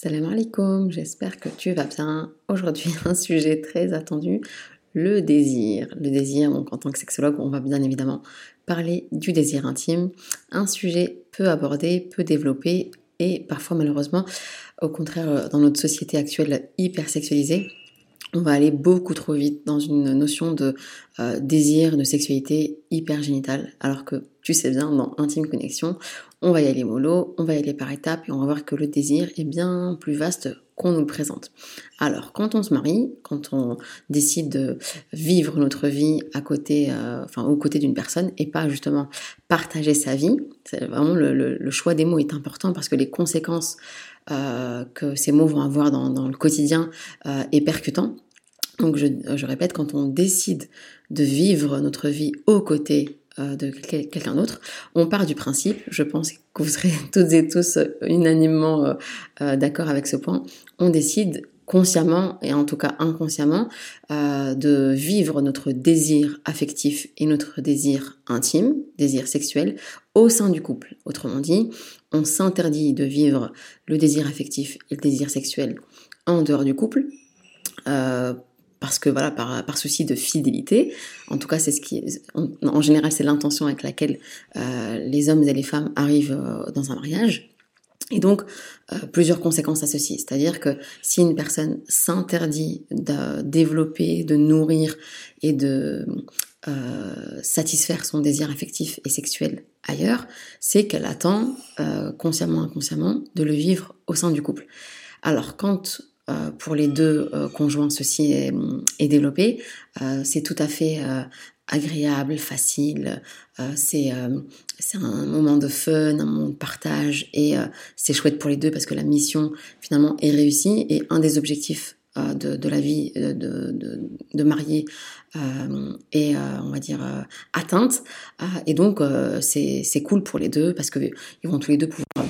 Salam alaikum, j'espère que tu vas bien. Aujourd'hui, un sujet très attendu, le désir. Le désir, donc en tant que sexologue, on va bien évidemment parler du désir intime, un sujet peu abordé, peu développé et parfois malheureusement, au contraire, dans notre société actuelle hyper sexualisée, on va aller beaucoup trop vite dans une notion de euh, désir, de sexualité hyper génitale, alors que tu sais bien, dans Intime Connexion, on va y aller mollo, on va y aller par étapes et on va voir que le désir est bien plus vaste qu'on nous le présente. Alors, quand on se marie, quand on décide de vivre notre vie à côté, euh, enfin aux côtés d'une personne et pas justement partager sa vie, vraiment le, choix des mots est important parce que les conséquences euh, que ces mots vont avoir dans, le quotidien euh, est percutant. Donc je, je, répète, quand on décide de vivre notre vie aux côtés de quelqu'un d'autre. On part du principe, je pense que vous serez toutes et tous unanimement euh, euh, d'accord avec ce point, on décide consciemment et en tout cas inconsciemment de vivre notre désir affectif et notre désir intime, désir sexuel, au sein du couple. Autrement dit, on s'interdit de vivre le désir affectif et le désir sexuel en dehors du couple parce que voilà, par, souci de fidélité, en tout cas c'est ce qui, en, général c'est l'intention avec laquelle euh, les hommes et les femmes arrivent euh, dans un mariage. Et donc, euh, plusieurs conséquences à ceci. C'est-à-dire que si une personne s'interdit de développer, de nourrir et de satisfaire son désir affectif et sexuel ailleurs, c'est qu'elle attend, consciemment, inconsciemment, de le vivre au sein du couple. Alors, quand euh, pour les deux euh, conjoints, ceci est, développé. Euh, c'est tout à fait agréable, facile. c'est un moment de fun, un moment de partage et c'est chouette pour les deux parce que la mission finalement est réussie et un des objectifs de, la vie de, de, de mariée est, on va dire, atteinte. et donc, c'est cool pour les deux parce qu'ils vont tous les deux pouvoir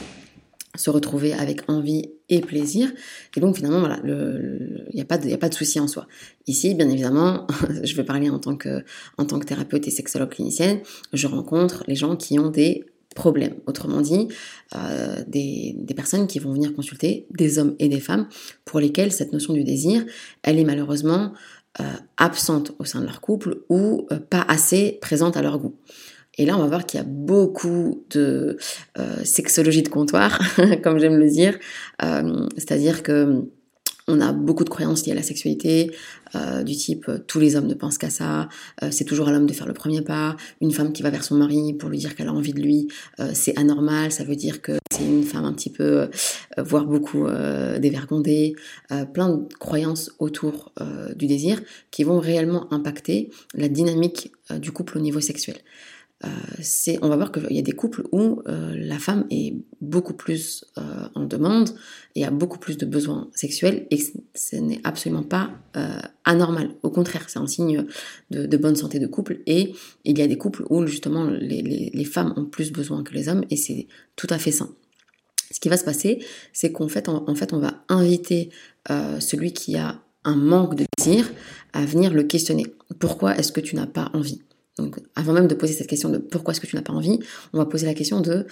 se retrouver avec envie et plaisir. Et donc finalement, voilà, il n'y a, pas de, a pas de souci en soi. Ici, bien évidemment, je vais parler en tant, que, en tant que thérapeute et sexologue clinicienne, je rencontre les gens qui ont des problèmes. Autrement dit, euh, des, personnes qui vont venir consulter, des hommes et des femmes, pour lesquels cette notion du désir, elle est malheureusement euh, absente au sein de leur couple ou euh, pas assez présente à leur goût. Et là, on va voir qu'il y a beaucoup de euh, sexologie de comptoir, comme j'aime le dire. Euh, c'est-à-dire que on a beaucoup de croyances liées à la sexualité, euh, du type tous les hommes ne pensent qu'à ça, c'est toujours à l'homme de faire le premier pas, une femme qui va vers son mari pour lui dire qu'elle a envie de lui, c'est anormal, ça veut dire que c'est une femme un petit peu, voire beaucoup dévergondée, plein de croyances autour du désir qui vont réellement impacter la dynamique du couple au niveau sexuel. Euh, c'est, on va voir qu'il y a des couples où euh, la femme est beaucoup plus euh, en demande et a beaucoup plus de besoins sexuels et ce n'est absolument pas anormal. Au contraire, c'est un signe de, bonne santé de couple et il y a des couples où justement les, femmes ont plus besoin que les hommes et c'est tout à fait sain. Ce qui va se passer, c'est qu'en fait, en fait, on va inviter celui qui a un manque de désir à venir le questionner. Pourquoi est-ce que tu n'as pas envie? Donc, avant même de poser cette question de pourquoi est-ce que tu n'as pas envie, on va poser la question de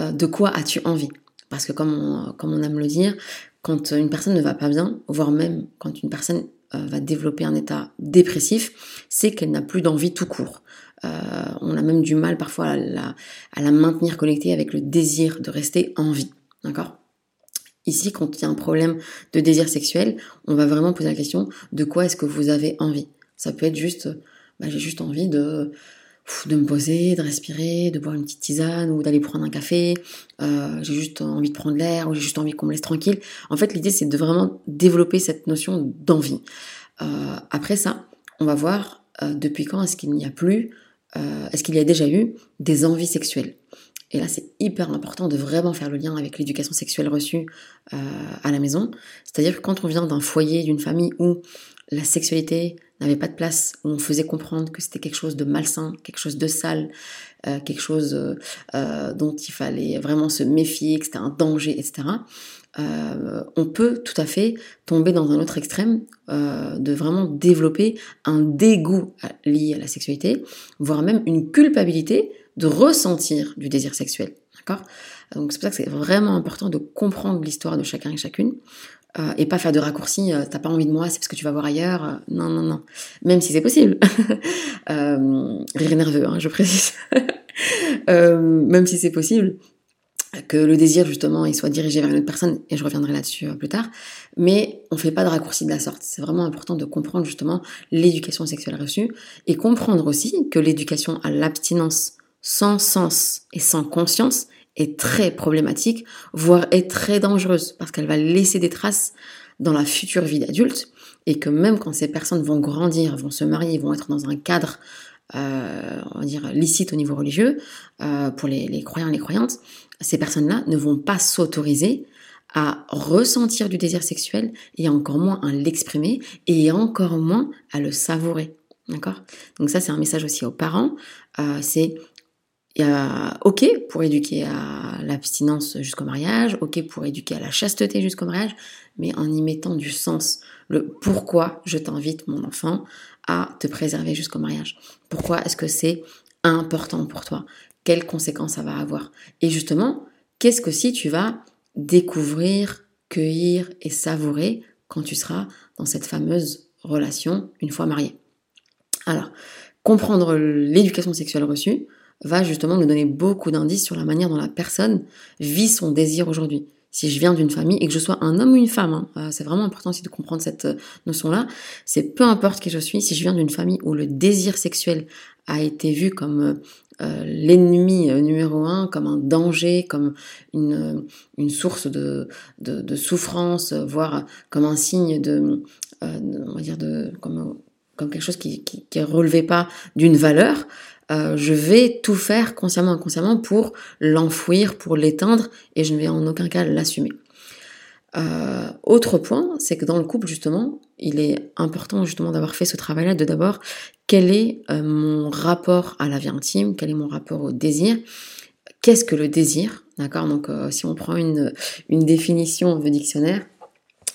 euh, de quoi as-tu envie? Parce que comme on, comme aime le dire, quand une personne ne va pas bien, voire même quand une personne euh, va développer un état dépressif, c'est qu'elle n'a plus d'envie tout court. Euh, on a même du mal parfois à la, à la maintenir connectée avec le désir de rester en vie. D'accord? Ici, quand il y a un problème de désir sexuel, on va vraiment poser la question de quoi est-ce que vous avez envie? Ça peut être juste bah, j'ai juste envie de, de me poser, de respirer, de boire une petite tisane ou d'aller prendre un café. Euh, j'ai juste envie de prendre l'air ou j'ai juste envie qu'on me laisse tranquille. En fait, l'idée, c'est de vraiment développer cette notion d'envie. Euh, après ça, on va voir euh, depuis quand est-ce qu'il n'y a plus, est-ce qu'il y a déjà eu des envies sexuelles. Et là, c'est hyper important de vraiment faire le lien avec l'éducation sexuelle reçue à la maison. C'est-à-dire que quand on vient d'un foyer, d'une famille où la sexualité n'avait pas de place, où on faisait comprendre que c'était quelque chose de malsain, quelque chose de sale, euh, quelque chose euh, euh, dont il fallait vraiment se méfier, que c'était un danger, etc. on peut tout à fait tomber dans un autre extrême de vraiment développer un dégoût lié à la sexualité, voire même une culpabilité de ressentir du désir sexuel. D'accord? Donc c'est pour ça que c'est vraiment important de comprendre l'histoire de chacun et chacune. Euh, et pas faire de raccourcis, euh, t'as pas envie de moi, c'est parce que tu vas voir ailleurs. Euh, non, non, non. Même si c'est possible. rire nerveux, hein, je précise. même si c'est possible, que le désir justement il soit dirigé vers une autre personne, et je reviendrai là-dessus plus tard, mais on fait pas de raccourcis de la sorte. C'est vraiment important de comprendre justement l'éducation sexuelle reçue, et comprendre aussi que l'éducation à l'abstinence sans sens et sans conscience est très problématique, voire est très dangereuse, parce qu'elle va laisser des traces dans la future vie d'adulte, et que même quand ces personnes vont grandir, vont se marier, vont être dans un cadre, euh, on va dire, licite au niveau religieux, euh, pour les, les croyants et les croyantes, ces personnes-là ne vont pas s'autoriser à ressentir du désir sexuel, et encore moins à l'exprimer, et encore moins à le savourer. D'accord? Donc ça, c'est un message aussi aux parents. Euh, c'est OK pour éduquer à l'abstinence jusqu'au mariage, OK pour éduquer à la chasteté jusqu'au mariage, mais en y mettant du sens. Le pourquoi je t'invite, mon enfant, à te préserver jusqu'au mariage. Pourquoi est-ce que c'est important pour toi? Quelles conséquences ça va avoir? Et justement, qu'est-ce que si tu vas découvrir, cueillir et savourer quand tu seras dans cette fameuse relation une fois marié Alors, comprendre l'éducation sexuelle reçue, va justement nous donner beaucoup d'indices sur la manière dont la personne vit son désir aujourd'hui. Si je viens d'une famille et que je sois un homme ou une femme, hein, euh, c'est vraiment important aussi de comprendre cette euh, notion-là. C'est peu importe qui je suis, si je viens d'une famille où le désir sexuel a été vu comme euh, l'ennemi numéro un, comme un danger, comme une, source de, de, souffrance, voire comme un signe de, on va dire de, comme, comme quelque chose qui, qui relevait pas d'une valeur, euh, je vais tout faire consciemment inconsciemment pour l'enfouir, pour l'éteindre, et je ne vais en aucun cas l'assumer. Euh, autre point, c'est que dans le couple, justement, il est important justement d'avoir fait ce travail-là, de d'abord, quel est euh, mon rapport à la vie intime, quel est mon rapport au désir, qu'est-ce que le désir, d'accord? Donc si on prend une, une définition de dictionnaire,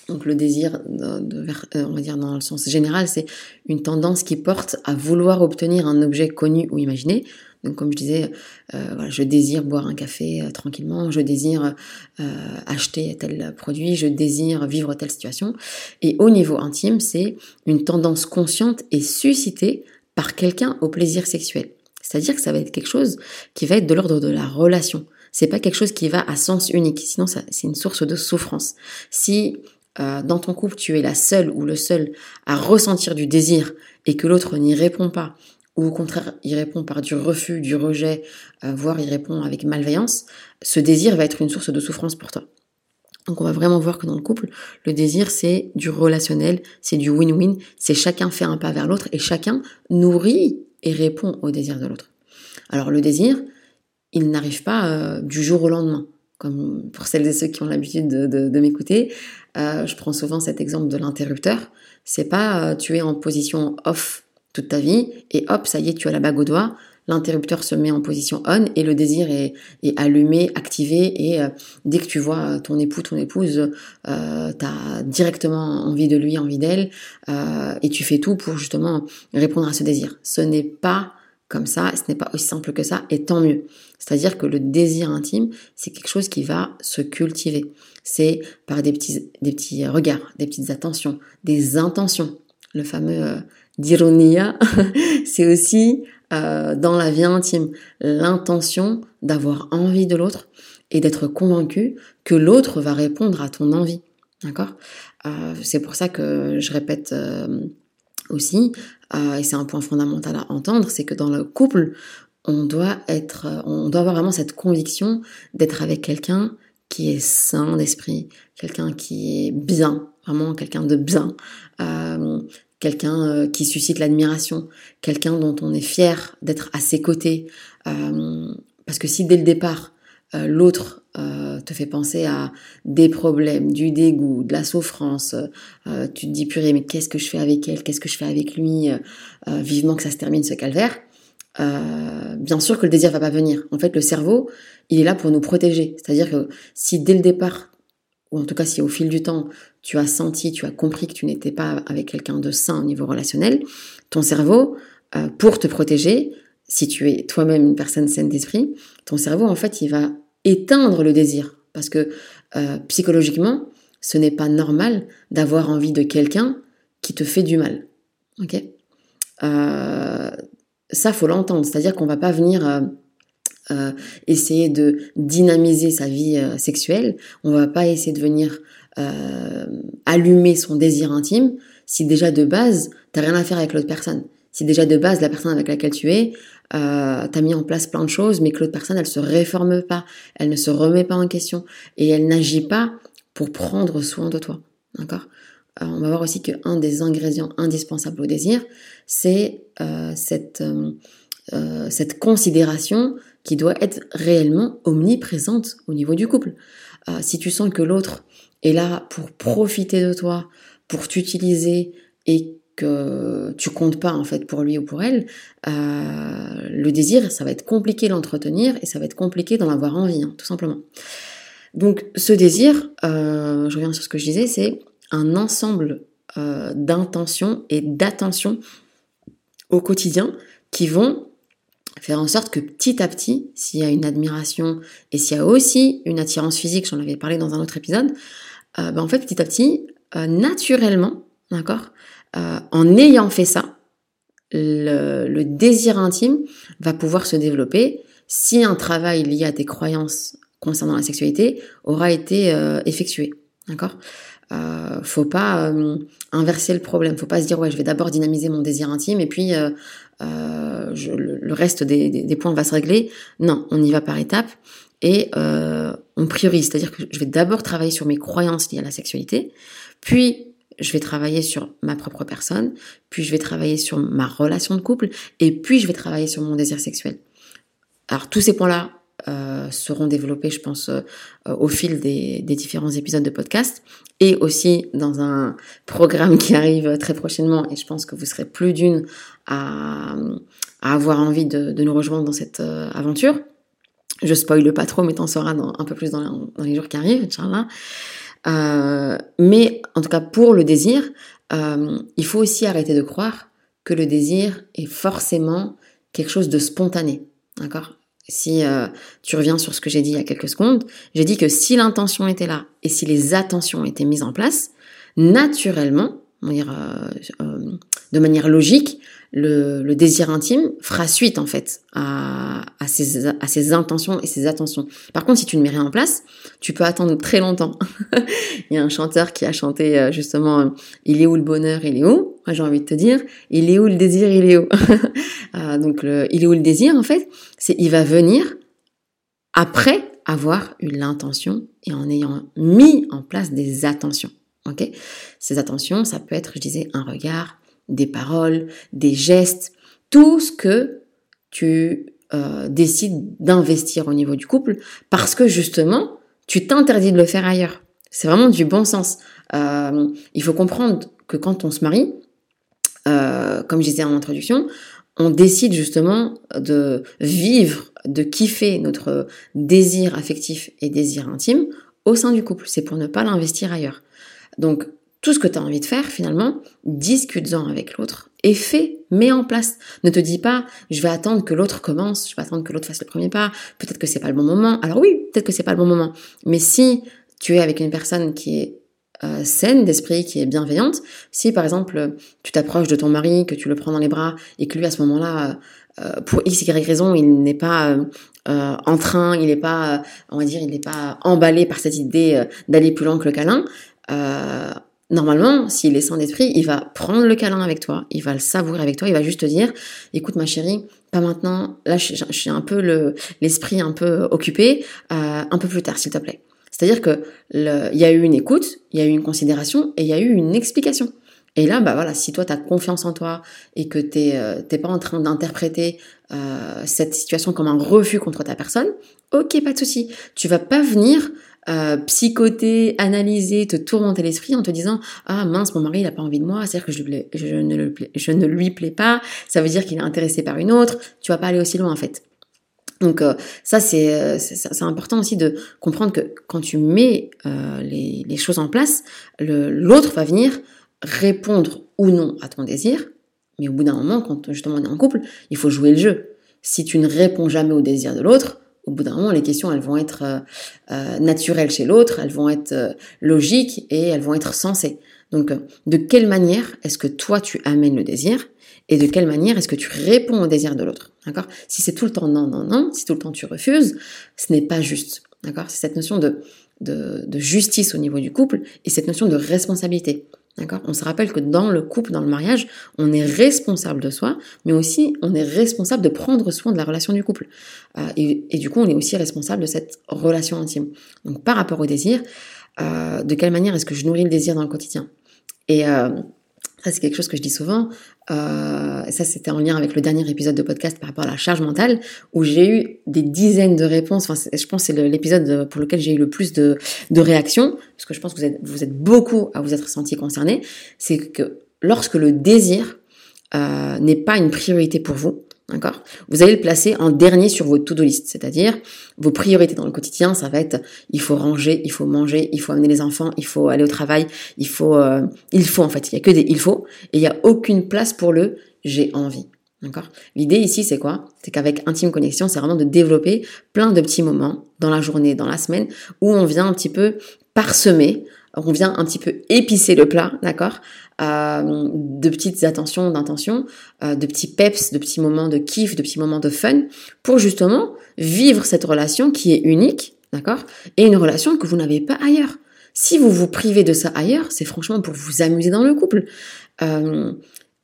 donc le désir, de, euh, on va dire dans le sens général, c'est une tendance qui porte à vouloir obtenir un objet connu ou imaginé. Donc comme je disais, euh, je désire boire un café euh, tranquillement, je désire acheter tel produit, je désire vivre telle situation. Et au niveau intime, c'est une tendance consciente et suscitée par quelqu'un au plaisir sexuel. C'est-à-dire que ça va être quelque chose qui va être de l'ordre de la relation. C'est pas quelque chose qui va à sens unique, sinon c'est une source de souffrance. Si euh, dans ton couple, tu es la seule ou le seul à ressentir du désir et que l'autre n'y répond pas, ou au contraire, il répond par du refus, du rejet, euh, voire il répond avec malveillance, ce désir va être une source de souffrance pour toi. Donc on va vraiment voir que dans le couple, le désir c'est du relationnel, c'est du win-win, c'est chacun fait un pas vers l'autre et chacun nourrit et répond au désir de l'autre. Alors le désir, il n'arrive pas euh, du jour au lendemain comme pour celles et ceux qui ont l'habitude de, m'écouter, euh, je prends souvent cet exemple de l'interrupteur. C'est pas euh, tu es en position off toute ta vie et hop, ça y est, tu as la bague au doigt. L'interrupteur se met en position on et le désir est, allumé, activé et euh, dès que tu vois ton époux, ton épouse, tu as directement envie de lui, envie d'elle et tu fais tout pour justement répondre à ce désir. Ce n'est pas comme ça, ce n'est pas aussi simple que ça, et tant mieux. C'est-à-dire que le désir intime, c'est quelque chose qui va se cultiver. C'est par des petits, des petits regards, des petites attentions, des intentions. Le fameux euh, d'ironia, c'est aussi euh, dans la vie intime l'intention d'avoir envie de l'autre et d'être convaincu que l'autre va répondre à ton envie. D'accord? Euh, C'est pour ça que je répète aussi, euh, et c'est un point fondamental à entendre, c'est que dans le couple, on doit être, on doit avoir vraiment cette conviction d'être avec quelqu'un qui est sain d'esprit, quelqu'un qui est bien, vraiment quelqu'un de bien, euh, quelqu'un euh, qui suscite l'admiration, quelqu'un dont on est fier d'être à ses côtés. parce que si dès le départ, l'autre euh, te fait penser à des problèmes, du dégoût, de la souffrance, euh, tu te dis purée mais qu'est-ce que je fais avec elle, qu'est-ce que je fais avec lui, euh, vivement que ça se termine ce calvaire, bien sûr que le désir va pas venir. En fait le cerveau il est là pour nous protéger. C'est-à-dire que si dès le départ, ou en tout cas si au fil du temps, tu as senti, tu as compris que tu n'étais pas avec quelqu'un de sain au niveau relationnel, ton cerveau, pour te protéger, si tu es toi-même une personne saine d'esprit, ton cerveau en fait il va éteindre le désir. Parce que euh, psychologiquement, ce n'est pas normal d'avoir envie de quelqu'un qui te fait du mal. Ok? Euh, Ça, faut l'entendre. C'est-à-dire qu'on va pas venir euh, essayer de dynamiser sa vie sexuelle. On va pas essayer de venir allumer son désir intime si déjà de base, t'as rien à faire avec l'autre personne. Si déjà de base, la personne avec laquelle tu es, euh, t'as mis en place plein de choses, mais que l'autre personne, elle se réforme pas, elle ne se remet pas en question et elle n'agit pas pour prendre soin de toi. D'accord? Euh, On va voir aussi qu'un des ingrédients indispensables au désir, c'est euh, euh, cette considération qui doit être réellement omniprésente au niveau du couple. si tu sens que l'autre est là pour profiter de toi, pour t'utiliser et que tu comptes pas en fait pour lui ou pour elle, euh, le désir, ça va être compliqué d'entretenir et ça va être compliqué d'en avoir envie, hein, tout simplement. Donc ce désir, euh, je reviens sur ce que je disais, c'est un ensemble euh, d'intentions et d'attention au quotidien qui vont faire en sorte que petit à petit, s'il y a une admiration et s'il y a aussi une attirance physique, j'en avais parlé dans un autre épisode, ben, en fait petit à petit, naturellement, d'accord, euh, en ayant fait ça, le, désir intime va pouvoir se développer si un travail lié à tes croyances concernant la sexualité aura été euh, effectué. D'accord? Euh, Faut pas euh, inverser le problème. Faut pas se dire ouais, je vais d'abord dynamiser mon désir intime et puis je, le, reste des, des, points va se régler. Non, on y va par étapes et on priorise. C'est-à-dire que je vais d'abord travailler sur mes croyances liées à la sexualité, puis je vais travailler sur ma propre personne, puis je vais travailler sur ma relation de couple, et puis je vais travailler sur mon désir sexuel. Alors tous ces points-là euh, seront développés, je pense, euh, au fil des, différents épisodes de podcast, et aussi dans un programme qui arrive très prochainement, et je pense que vous serez plus d'une à, avoir envie de, nous rejoindre dans cette euh, aventure. Je spoile pas trop, mais t'en sauras un peu plus dans, dans les jours qui arrivent, Inch'Allah. Euh, mais en tout cas pour le désir, euh, il faut aussi arrêter de croire que le désir est forcément quelque chose de spontané. D'accord? Si euh, tu reviens sur ce que j'ai dit il y a quelques secondes, j'ai dit que si l'intention était là et si les attentions étaient mises en place, naturellement, de manière logique, le, désir intime fera suite en fait à, à, ses, à ses intentions et ses attentions. Par contre, si tu ne mets rien en place, tu peux attendre très longtemps. il y a un chanteur qui a chanté euh, justement euh, Il est où le bonheur, il est où? Moi j'ai envie de te dire Il est où le désir, il est où? Euh, Donc le, il est où le désir en fait C'est il va venir après avoir eu l'intention et en ayant mis en place des attentions. Ok? Ces attentions, ça peut être, je disais, un regard, des paroles, des gestes, tout ce que tu euh, décides d'investir au niveau du couple, parce que justement, tu t'interdis de le faire ailleurs. C'est vraiment du bon sens. Euh, il faut comprendre que quand on se marie, euh, comme je disais en introduction, on décide justement de vivre, de kiffer notre désir affectif et désir intime au sein du couple. C'est pour ne pas l'investir ailleurs. Donc, tout ce que tu as envie de faire, finalement, discute-en avec l'autre et fais, mets en place. Ne te dis pas, je vais attendre que l'autre commence, je vais attendre que l'autre fasse le premier pas, peut-être que c'est pas le bon moment. Alors oui, peut-être que c'est pas le bon moment. Mais si tu es avec une personne qui est euh, saine d'esprit, qui est bienveillante, si par exemple tu t'approches de ton mari, que tu le prends dans les bras et que lui à ce moment-là, euh, pour x, y raison, il n'est pas euh, en train, il n'est pas, on va dire, il n'est pas emballé par cette idée d'aller plus loin que le câlin, Normalement, s'il est sans d'esprit, il va prendre le câlin avec toi, il va le savourer avec toi, il va juste te dire, écoute ma chérie, pas maintenant, là je, suis un peu le l'esprit un peu occupé, euh, un peu plus tard s'il te plaît. C'est-à-dire que il y a eu une écoute, il y a eu une considération et il y a eu une explication. Et là, bah voilà, si toi, tu as confiance en toi et que tu n'es pas en train d'interpréter cette situation comme un refus contre ta personne, ok, pas de souci. Tu vas pas venir euh, psychoter, analyser, te tourmenter l'esprit en te disant ah mince mon mari il a pas envie de moi, c'est-à-dire que je, ne le je ne lui plais pas, ça veut dire qu'il est intéressé par une autre, tu vas pas aller aussi loin en fait. Donc euh, ça euh, c'est c'est important aussi de comprendre que quand tu mets les, les, choses en place, l'autre va venir répondre ou non à ton désir, mais au bout d'un moment quand justement on est en couple, il faut jouer le jeu. Si tu ne réponds jamais au désir de l'autre, au bout d'un moment, les questions, elles vont être euh, euh, naturelles chez l'autre, elles vont être euh, logiques et elles vont être sensées. Donc, de quelle manière est-ce que toi, tu amènes le désir et de quelle manière est-ce que tu réponds au désir de l'autre D'accord? Si c'est tout le temps non, non, non, si tout le temps tu refuses, ce n'est pas juste. D'accord? C'est cette notion de, de justice au niveau du couple et cette notion de responsabilité. D'accord? On se rappelle que dans le couple, dans le mariage, on est responsable de soi, mais aussi on est responsable de prendre soin de la relation du couple. Euh, et, du coup, on est aussi responsable de cette relation intime. Donc par rapport au désir, euh, de quelle manière est-ce que je nourris le désir dans le quotidien? Euh, ça, c'est quelque chose que je dis souvent. Euh, ça, c'était en lien avec le dernier épisode de podcast par rapport à la charge mentale, où j'ai eu des dizaines de réponses. Enfin, je pense que c'est l'épisode pour lequel j'ai eu le plus de, de réactions, parce que je pense que vous êtes, vous êtes beaucoup à vous être senti concerné. C'est que lorsque le désir euh, n'est pas une priorité pour vous, D'accord? Vous allez le placer en dernier sur votre to-do list, c'est-à-dire vos priorités dans le quotidien, ça va être il faut ranger, il faut manger, il faut amener les enfants, il faut aller au travail, il faut euh, il faut en fait, il y a que des il faut et il y a aucune place pour le j'ai envie. D'accord? L'idée ici, c'est quoi? C'est qu'avec Intime Connexion, c'est vraiment de développer plein de petits moments dans la journée, dans la semaine, où on vient un petit peu parsemer, on vient un petit peu épicer le plat, d'accord euh, de petites attentions, d'intention, euh, de petits peps, de petits moments de kiff, de petits moments de fun, pour justement vivre cette relation qui est unique, d'accord Et une relation que vous n'avez pas ailleurs. Si vous vous privez de ça ailleurs, c'est franchement pour vous amuser dans le couple. Euh,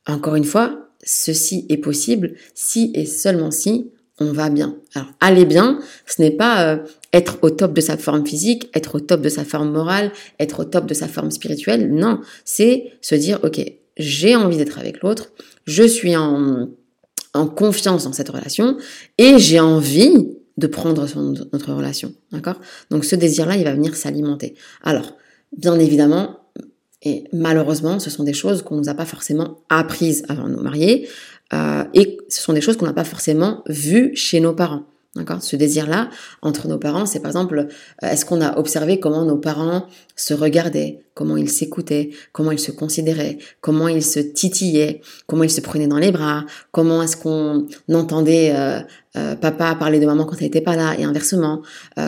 encore une fois, ceci est possible si et seulement si on va bien. Alors, aller bien, ce n'est pas euh, être au top de sa forme physique, être au top de sa forme morale, être au top de sa forme spirituelle. Non, c'est se dire, ok, j'ai envie d'être avec l'autre, je suis en, en confiance dans cette relation et j'ai envie de prendre soin de notre relation. D'accord? Donc ce désir-là, il va venir s'alimenter. Alors, bien évidemment, et malheureusement, ce sont des choses qu'on nous a pas forcément apprises avant de nous marier. Euh, et ce sont des choses qu'on n'a pas forcément vues chez nos parents. D'accord? Ce désir-là, entre nos parents, c'est par exemple, euh, est-ce qu'on a observé comment nos parents se regardaient, comment ils s'écoutaient, comment ils se considéraient, comment ils se titillaient, comment ils se prenaient dans les bras, comment est-ce qu'on entendait euh, euh, papa parler de maman quand elle n'était pas là et inversement,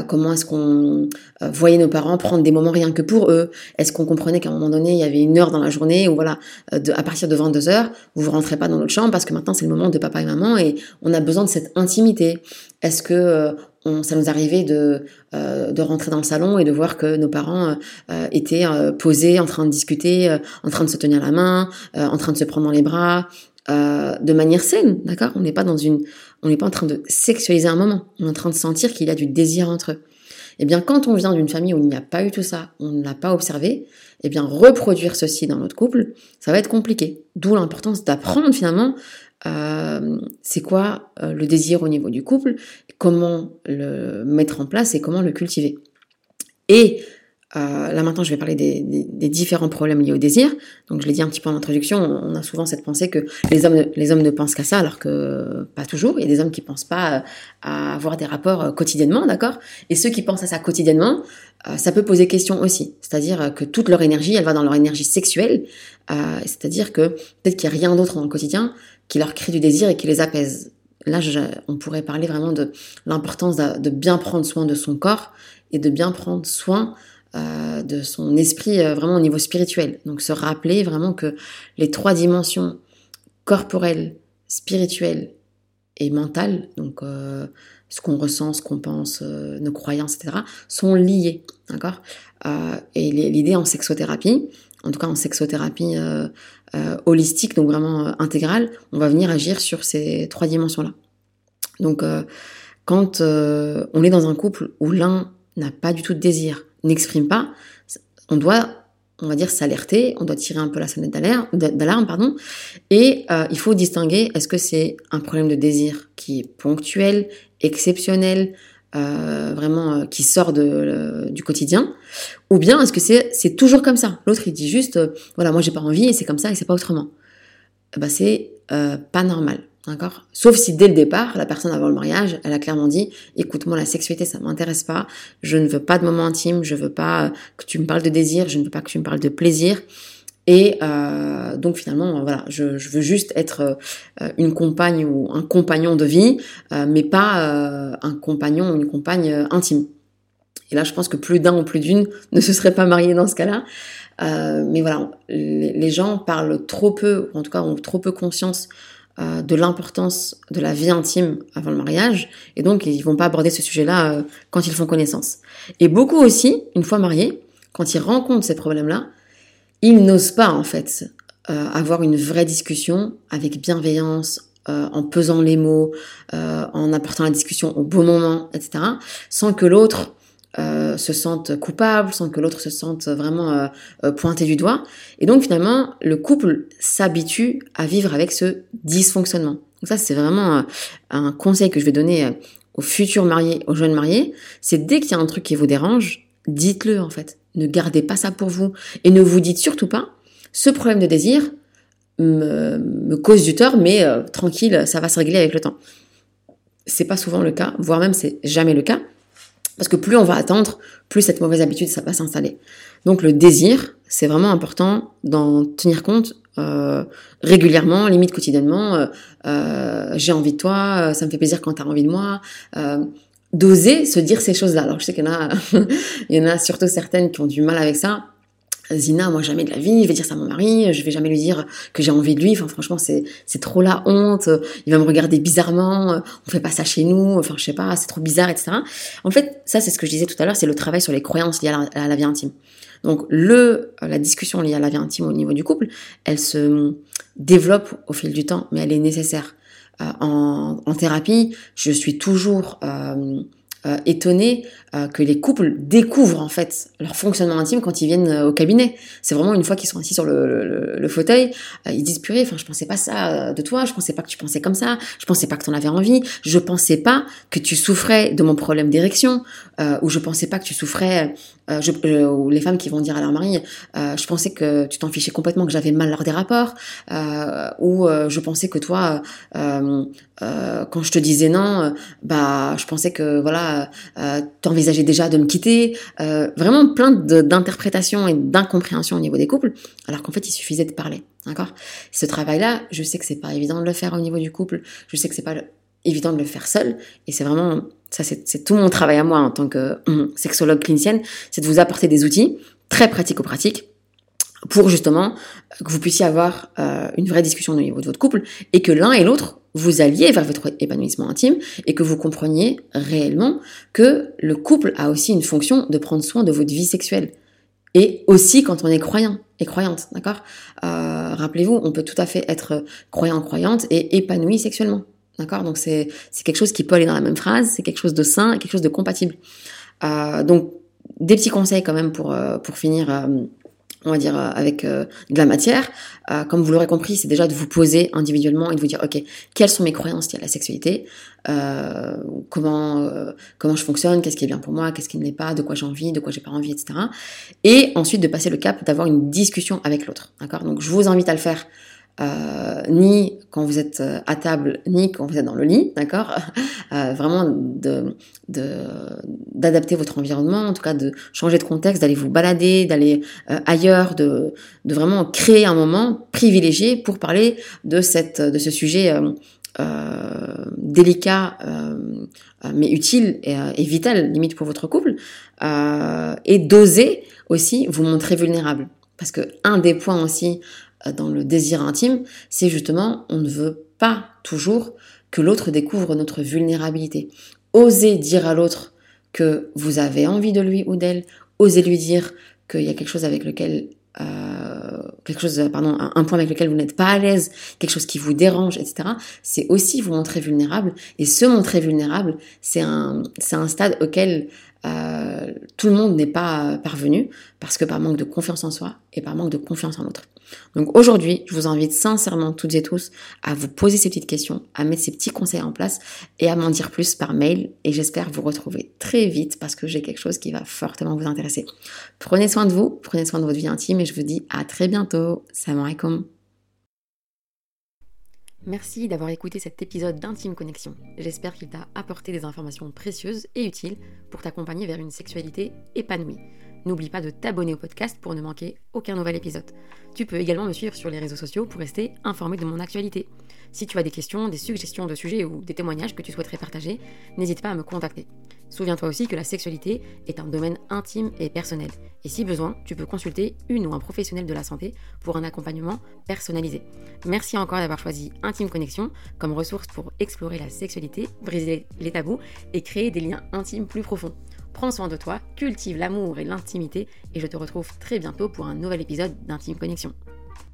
comment est-ce qu'on voyait nos parents prendre des moments rien que pour eux, est-ce qu'on comprenait qu'à un moment donné, il y avait une heure dans la journée où voilà, à partir de 22 heures, vous ne rentrez pas dans notre chambre parce que maintenant c'est le moment de papa et maman et on a besoin de cette intimité. Est-ce que ça nous arrivait de, euh, de rentrer dans le salon et de voir que nos parents euh, étaient euh, posés, en train de discuter, en train de se tenir la main, en train de se prendre dans les bras, de manière saine, d'accord? On n'est pas dans une, on n'est pas en train de sexualiser un moment. On est en train de sentir qu'il y a du désir entre eux. Eh bien, quand on vient d'une famille où il n'y a pas eu tout ça, on ne l'a pas observé, eh bien, reproduire ceci dans notre couple, ça va être compliqué. D'où l'importance d'apprendre finalement euh, c'est quoi euh, le désir au niveau du couple, comment le mettre en place et comment le cultiver. Et euh, là maintenant, je vais parler des, différents problèmes liés au désir. Donc, je l'ai dit un petit peu en introduction, on a souvent cette pensée que les hommes, les hommes ne pensent qu'à ça, alors que pas toujours. Il y a des hommes qui pensent pas à avoir des rapports quotidiennement, d'accord? Et ceux qui pensent à ça quotidiennement, ça peut poser question aussi. C'est-à-dire que toute leur énergie, elle va dans leur énergie sexuelle. C'est-à-dire que peut-être qu'il n'y a rien d'autre dans le quotidien qui leur crée du désir et qui les apaise. Là, on pourrait parler vraiment de l'importance de, bien prendre soin de son corps et de bien prendre soin euh, de son esprit euh, vraiment au niveau spirituel. Donc se rappeler vraiment que les trois dimensions corporelles, spirituelles et mentales, donc euh, ce qu'on ressent, ce qu'on pense, nos croyances, etc., sont liées. D'accord? Et l'idée en sexothérapie, en tout cas en sexothérapie holistique, donc vraiment intégrale, on va venir agir sur ces trois dimensions-là. Donc quand on est dans un couple où l'un n'a pas du tout de désir, n'exprime pas, on doit on va dire, s'alerter, on doit tirer un peu la sonnette d'alarme, pardon, et euh, il faut distinguer est-ce que c'est un problème de désir qui est ponctuel, exceptionnel, euh, vraiment euh, qui sort du quotidien, ou bien est-ce que c'est toujours comme ça? L'autre il dit juste, voilà, moi j'ai pas envie et c'est comme ça et c'est pas autrement. Bah c'est pas normal. D'accord? Sauf si dès le départ, la personne avant le mariage, elle a clairement dit écoute, moi la sexualité ça m'intéresse pas, je ne veux pas de moments intimes, je veux pas que tu me parles de désir, je ne veux pas que tu me parles de plaisir. Et euh, donc finalement, voilà, je, veux juste être euh, une compagne ou un compagnon de vie, euh, mais pas un compagnon ou une compagne intime. Et là, je pense que plus d'un ou plus d'une ne se serait pas marié dans ce cas-là. mais voilà, les, les, gens parlent trop peu, ou en tout cas ont trop peu conscience euh, de l'importance de la vie intime avant le mariage, et donc ils vont pas aborder ce sujet-là euh, quand ils font connaissance. Et beaucoup aussi, une fois mariés, quand ils rencontrent ces problèmes-là, ils n'osent pas en fait euh, avoir une vraie discussion avec bienveillance, en pesant les mots, en apportant la discussion au bon moment, etc., sans que l'autre euh, se sentent coupables, sans que l'autre se sente vraiment euh, euh, pointé du doigt. Et donc finalement, le couple s'habitue à vivre avec ce dysfonctionnement. Donc ça, c'est vraiment un conseil que je vais donner aux futurs mariés, aux jeunes mariés. C'est dès qu'il y a un truc qui vous dérange, dites-le en fait. Ne gardez pas ça pour vous. Et ne vous dites surtout pas, ce problème de désir me, me cause du tort, mais tranquille, ça va se régler avec le temps. C'est pas souvent le cas, voire même c'est jamais le cas. Parce que plus on va attendre, plus cette mauvaise habitude, ça va s'installer. Donc le désir, c'est vraiment important d'en tenir compte euh, régulièrement, limite quotidiennement. Euh, euh, j'ai envie de toi, ça me fait plaisir quand tu as envie de moi. D'oser se dire ces choses-là. Alors je sais qu'il y en a, il y en a surtout certaines qui ont du mal avec ça. Zina, moi jamais de la vie, je vais dire ça à mon mari, je vais jamais lui dire que j'ai envie de lui. Enfin, franchement, c'est c'est trop la honte. Il va me regarder bizarrement. On fait pas ça chez nous. Enfin, je sais pas, c'est trop bizarre, etc. En fait, ça, c'est ce que je disais tout à l'heure, c'est le travail sur les croyances liées à la, vie intime. Donc, le la discussion liée à la vie intime au niveau du couple, elle se développe au fil du temps, mais elle est nécessaire. Euh, en, thérapie, je suis toujours euh, euh, étonné euh, que les couples découvrent en fait leur fonctionnement intime quand ils viennent euh, au cabinet. C'est vraiment une fois qu'ils sont assis sur le, le, fauteuil, ils disent purée, enfin je pensais pas ça de toi, je pensais pas que tu pensais comme ça, je pensais pas que tu en avais envie, je pensais pas que tu souffrais de mon problème d'érection, ou je pensais pas que tu souffrais, je, ou les femmes qui vont dire à leur mari, je pensais que tu t'en fichais complètement, que j'avais mal lors des rapports, ou je pensais que toi, quand je te disais non, bah je pensais que voilà euh, t'envisageais déjà de me quitter, euh, vraiment plein d'interprétations et d'incompréhensions au niveau des couples, alors qu'en fait il suffisait de parler, d'accord? Ce travail-là, je sais que c'est pas évident de le faire au niveau du couple, je sais que c'est pas évident de le faire seul, et c'est vraiment ça, c'est tout mon travail à moi en tant que hum, sexologue clinicienne, c'est de vous apporter des outils très pratico-pratiques pour justement que vous puissiez avoir euh, une vraie discussion au niveau de votre couple et que l'un et l'autre vous alliez vers votre épanouissement intime et que vous compreniez réellement que le couple a aussi une fonction de prendre soin de votre vie sexuelle. Et aussi quand on est croyant et croyante, d'accord? Euh, Rappelez-vous, on peut tout à fait être croyant, croyante et épanoui sexuellement, d'accord? Donc c'est quelque chose qui peut aller dans la même phrase, c'est quelque chose de sain quelque chose de compatible. Euh, donc des petits conseils quand même euh, pour finir on va dire, euh, avec euh, de la matière. Euh, comme vous l'aurez compris, c'est déjà de vous poser individuellement et de vous dire, ok, quelles sont mes croyances liées à la sexualité Comment comment je fonctionne Qu'est-ce qui est bien pour moi Qu'est-ce qui ne l'est pas De quoi j'ai envie De quoi j'ai pas envie, etc. Et ensuite de passer le cap d'avoir une discussion avec l'autre. D'accord? Donc je vous invite à le faire euh, ni quand vous êtes euh, à table, ni quand vous êtes dans le lit, d'accord? Euh, Vraiment de d'adapter votre environnement, en tout cas de changer de contexte, d'aller vous balader, d'aller euh, ailleurs, de, de vraiment créer un moment privilégié pour parler de cette de ce sujet délicat mais utile et, et, vital limite pour votre couple et d'oser aussi vous montrer vulnérable. Parce que un des points aussi euh, dans le désir intime, c'est justement on ne veut pas toujours que l'autre découvre notre vulnérabilité. Osez dire à l'autre que vous avez envie de lui ou d'elle, osez lui dire qu'il y a quelque chose avec lequel euh, quelque chose, pardon, un, point avec lequel vous n'êtes pas à l'aise, quelque chose qui vous dérange, etc. C'est aussi vous montrer vulnérable. Et se montrer vulnérable, c'est un stade auquel euh, tout le monde n'est pas parvenu parce que par manque de confiance en soi et par manque de confiance en l'autre. Donc aujourd'hui, je vous invite sincèrement toutes et tous à vous poser ces petites questions, à mettre ces petits conseils en place et à m'en dire plus par mail. Et j'espère vous retrouver très vite parce que j'ai quelque chose qui va fortement vous intéresser. Prenez soin de vous, prenez soin de votre vie intime et je vous dis à très bientôt. Salam alaikum. Merci d'avoir écouté cet épisode d'Intime Connexion. J'espère qu'il t'a apporté des informations précieuses et utiles pour t'accompagner vers une sexualité épanouie. N'oublie pas de t'abonner au podcast pour ne manquer aucun nouvel épisode. Tu peux également me suivre sur les réseaux sociaux pour rester informé de mon actualité. Si tu as des questions, des suggestions de sujets ou des témoignages que tu souhaiterais partager, n'hésite pas à me contacter. Souviens-toi aussi que la sexualité est un domaine intime et personnel. Et si besoin, tu peux consulter une ou un professionnel de la santé pour un accompagnement personnalisé. Merci encore d'avoir choisi Intime Connexion comme ressource pour explorer la sexualité, briser les tabous et créer des liens intimes plus profonds. Prends soin de toi, cultive l'amour et l'intimité et je te retrouve très bientôt pour un nouvel épisode d'Intime Connexion.